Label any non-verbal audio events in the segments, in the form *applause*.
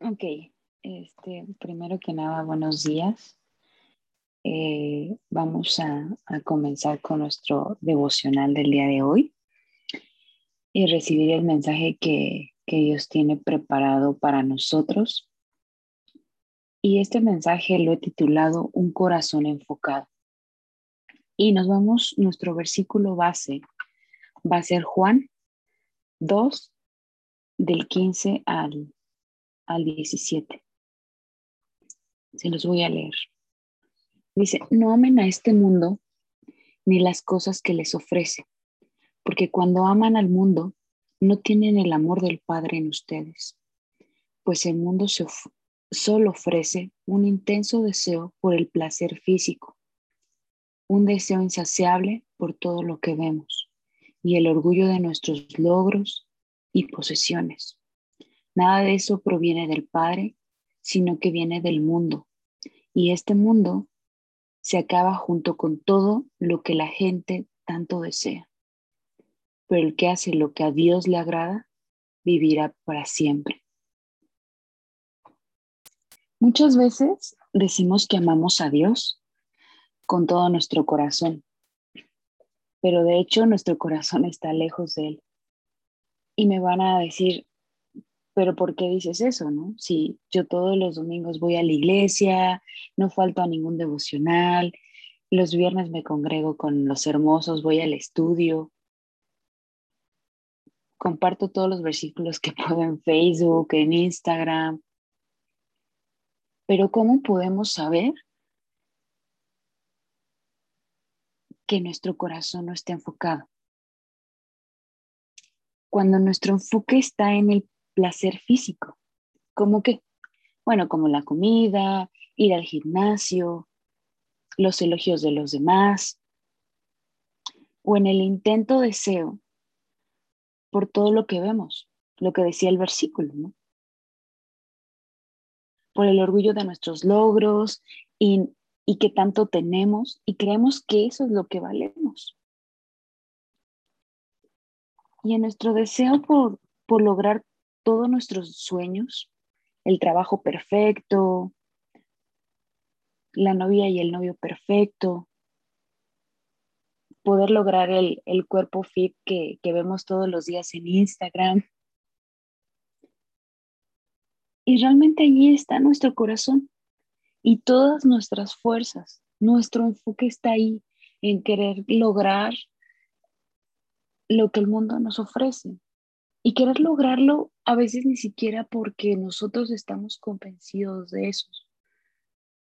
Ok, este, primero que nada, buenos días. Eh, vamos a, comenzar con nuestro devocional del día de hoy y recibir el mensaje que, que Dios tiene preparado para nosotros. Y este mensaje lo he titulado Un corazón enfocado. Y nos vamos, nuestro versículo base va a ser Juan 2, del 15 al, al 17. Se los voy a leer. Dice, no amen a este mundo ni las cosas que les ofrece, porque cuando aman al mundo, no tienen el amor del Padre en ustedes, pues el mundo solo ofrece un intenso deseo por el placer físico, un deseo insaciable por todo lo que vemos y el orgullo de nuestros logros y posesiones. Nada de eso proviene del Padre, sino que viene del mundo. Y este mundo se acaba junto con todo lo que la gente tanto desea. Pero el que hace lo que a Dios le agrada, vivirá para siempre. Muchas veces decimos que amamos a Dios con todo nuestro corazón, pero de hecho nuestro corazón está lejos de Él. Y me van a decir, pero ¿por qué dices eso, no? Si yo todos los domingos voy a la iglesia, no falto a ningún devocional, los viernes me congrego con los hermosos, voy al estudio, comparto todos los versículos que *laughs* puedo en Facebook, en Instagram. Pero ¿cómo podemos saber que nuestro corazón no está enfocado? Cuando nuestro enfoque está en el placer físico. ¿Cómo que? Bueno, como la comida, ir al gimnasio, los elogios de los demás, o en el intento deseo por todo lo que vemos, lo que decía el versículo, ¿no? Por el orgullo de nuestros logros y, y que tanto tenemos y creemos que eso es lo que valemos. Y en nuestro deseo por, por lograr todos nuestros sueños, el trabajo perfecto, la novia y el novio perfecto, poder lograr el, cuerpo fit que, que vemos todos los días en Instagram. Y realmente allí está nuestro corazón y todas nuestras fuerzas. Nuestro enfoque está ahí en querer lograr lo que el mundo nos ofrece. Y querer lograrlo a veces ni siquiera porque nosotros estamos convencidos de eso,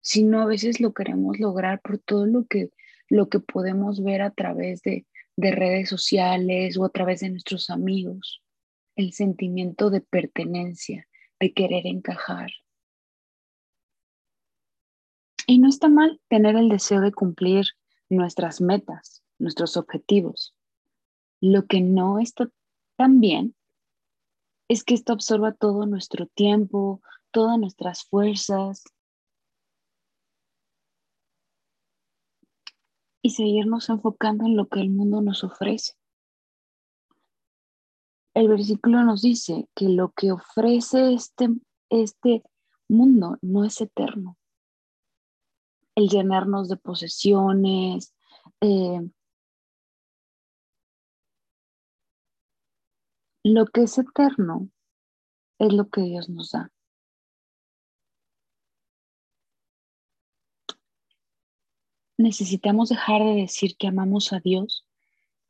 sino a veces lo queremos lograr por todo lo que, lo que podemos ver a través de, de redes sociales o a través de nuestros amigos, el sentimiento de pertenencia, de querer encajar. Y no está mal tener el deseo de cumplir nuestras metas, nuestros objetivos. Lo que no está también es que esto absorba todo nuestro tiempo, todas nuestras fuerzas y seguirnos enfocando en lo que el mundo nos ofrece. El versículo nos dice que lo que ofrece este, este mundo no es eterno. El llenarnos de posesiones, eh, Lo que es eterno es lo que Dios nos da. Necesitamos dejar de decir que amamos a Dios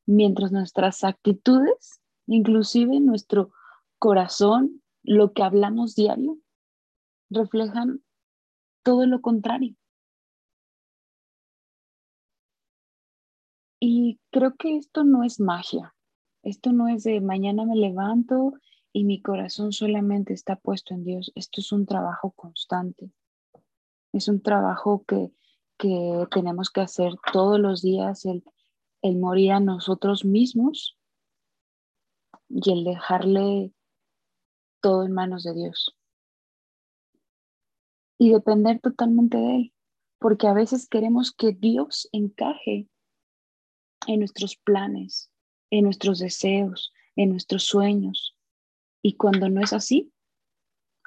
mientras nuestras actitudes, inclusive nuestro corazón, lo que hablamos diario, reflejan todo lo contrario. Y creo que esto no es magia. Esto no es de mañana me levanto y mi corazón solamente está puesto en Dios. Esto es un trabajo constante. Es un trabajo que, tenemos que hacer todos los días, el, el morir a nosotros mismos y el dejarle todo en manos de Dios. Y depender totalmente de Él, porque a veces queremos que Dios encaje en nuestros planes, en nuestros deseos, en nuestros sueños. Y cuando no es así,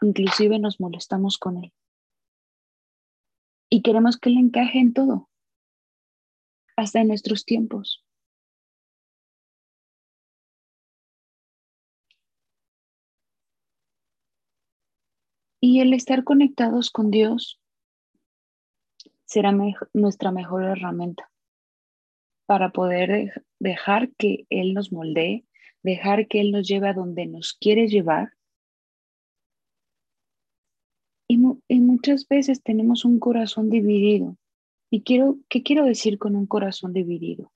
inclusive nos molestamos con Él. Y queremos que Él encaje en todo, hasta en nuestros tiempos. Y el estar conectados con Dios será nuestra mejor herramienta para poder dejar que Él nos moldee, dejar que Él nos lleve a donde nos quiere llevar. Y, muchas veces tenemos un corazón dividido. ¿Y quiero, qué quiero decir con un corazón dividido?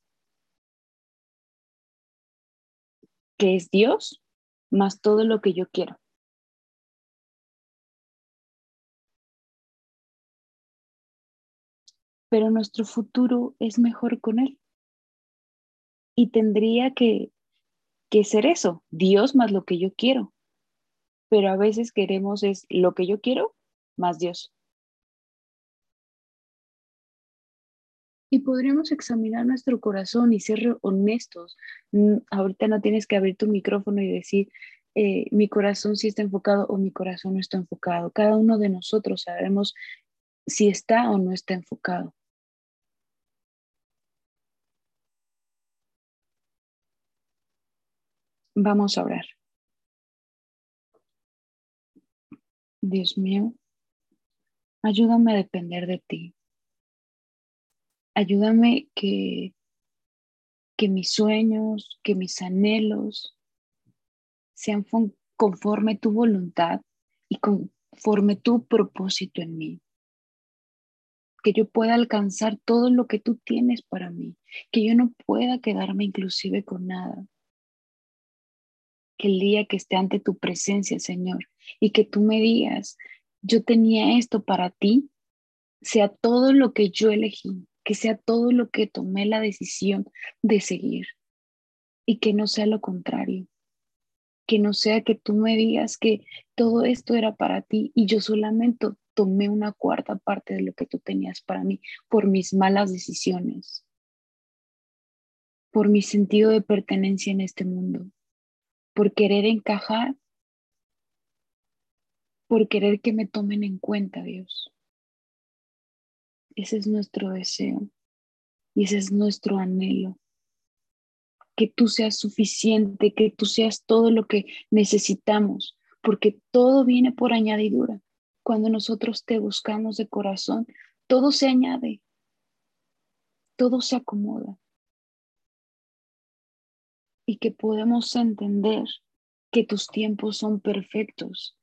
Que es Dios más todo lo que yo quiero. Pero nuestro futuro es mejor con Él y tendría que, que ser eso, Dios más lo que yo quiero. Pero a veces queremos es lo que yo quiero más Dios. Y podríamos examinar nuestro corazón y ser honestos. Mm, ahorita no tienes que abrir tu micrófono y decir, eh, mi corazón sí está enfocado o mi corazón no está enfocado. Cada uno de nosotros sabemos si está o no está enfocado. Vamos a orar. Dios mío, ayúdame a depender de ti. Ayúdame que, que mis sueños, que mis anhelos sean conforme tu voluntad y conforme tu propósito en mí. Que yo pueda alcanzar todo lo que tú tienes para mí, que yo no pueda quedarme inclusive con nada que el día que esté ante tu presencia, Señor, y que tú me digas, yo tenía esto para ti, sea todo lo que yo elegí, que sea todo lo que tomé la decisión de seguir y que no sea lo contrario, que no sea que tú me digas que todo esto era para ti y yo solamente tomé una cuarta parte de lo que tú tenías para mí por mis malas decisiones, por mi sentido de pertenencia en este mundo por querer encajar, por querer que me tomen en cuenta, Dios. Ese es nuestro deseo y ese es nuestro anhelo. Que tú seas suficiente, que tú seas todo lo que necesitamos, porque todo viene por añadidura. Cuando nosotros te buscamos de corazón, todo se añade, todo se acomoda y que podemos entender que tus tiempos son perfectos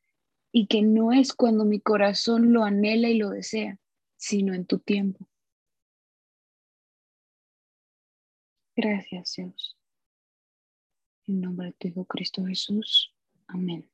y que no es cuando mi corazón lo anhela y lo desea, sino en tu tiempo. Gracias Dios. En nombre de tu Hijo Cristo Jesús. Amén.